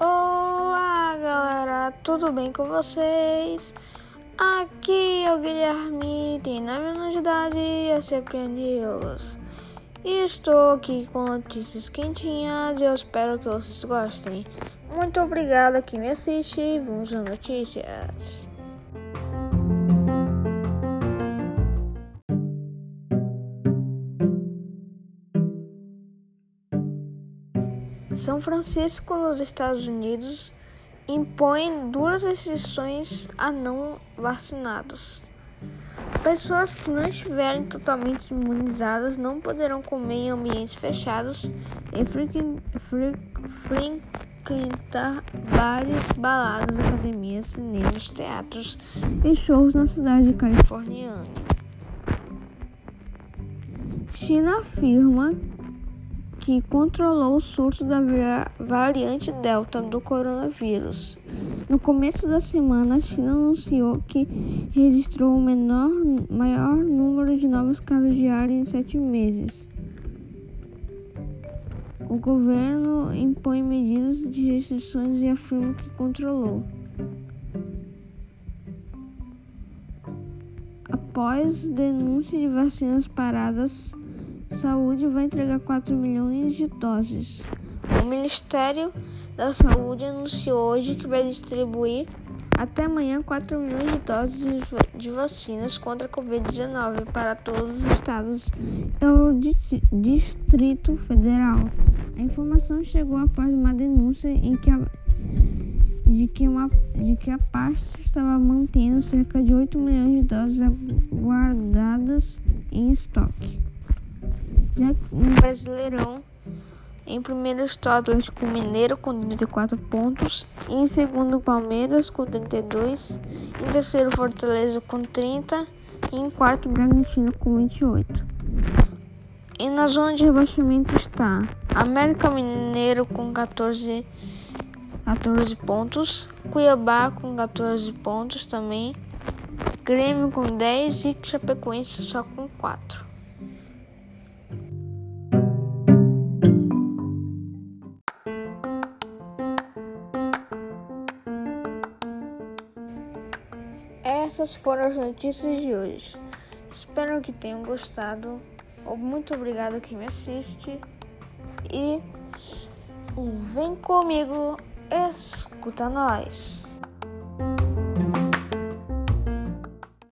Olá, galera, tudo bem com vocês? Aqui é o Guilherme, tem 9 anos de idade e é CP News. Estou aqui com notícias quentinhas e eu espero que vocês gostem. Muito obrigado que me assiste. Vamos às notícias. São Francisco, nos Estados Unidos, impõe duras restrições a não vacinados. Pessoas que não estiverem totalmente imunizadas não poderão comer em ambientes fechados e frequentar bares, baladas, academias, cinemas, teatros e shows na cidade californiana. China afirma que controlou o surto da variante Delta do coronavírus. No começo da semana, a China anunciou que registrou o menor, maior número de novos casos diários em sete meses. O governo impõe medidas de restrições e afirma que controlou. Após denúncia de vacinas paradas, Saúde vai entregar 4 milhões de doses. O Ministério da Saúde anunciou hoje que vai distribuir até amanhã 4 milhões de doses de vacinas contra a Covid-19 para todos os estados e o Distrito Federal. A informação chegou após uma denúncia em que a, de, que uma, de que a pasta estava mantendo cerca de 8 milhões de doses guardadas em estoque já no Brasileirão. Em primeiro está o Atlético Mineiro com 34 pontos, em segundo Palmeiras com 32, em terceiro Fortaleza com 30 e em quarto Bragantino com 28. E na zona de rebaixamento está América Mineiro com 14, 14 pontos, Cuiabá com 14 pontos também, Grêmio com 10 e Chapecoense só com 4. Essas foram as notícias de hoje. Espero que tenham gostado. Muito obrigado que me assiste. E vem comigo, escuta nós.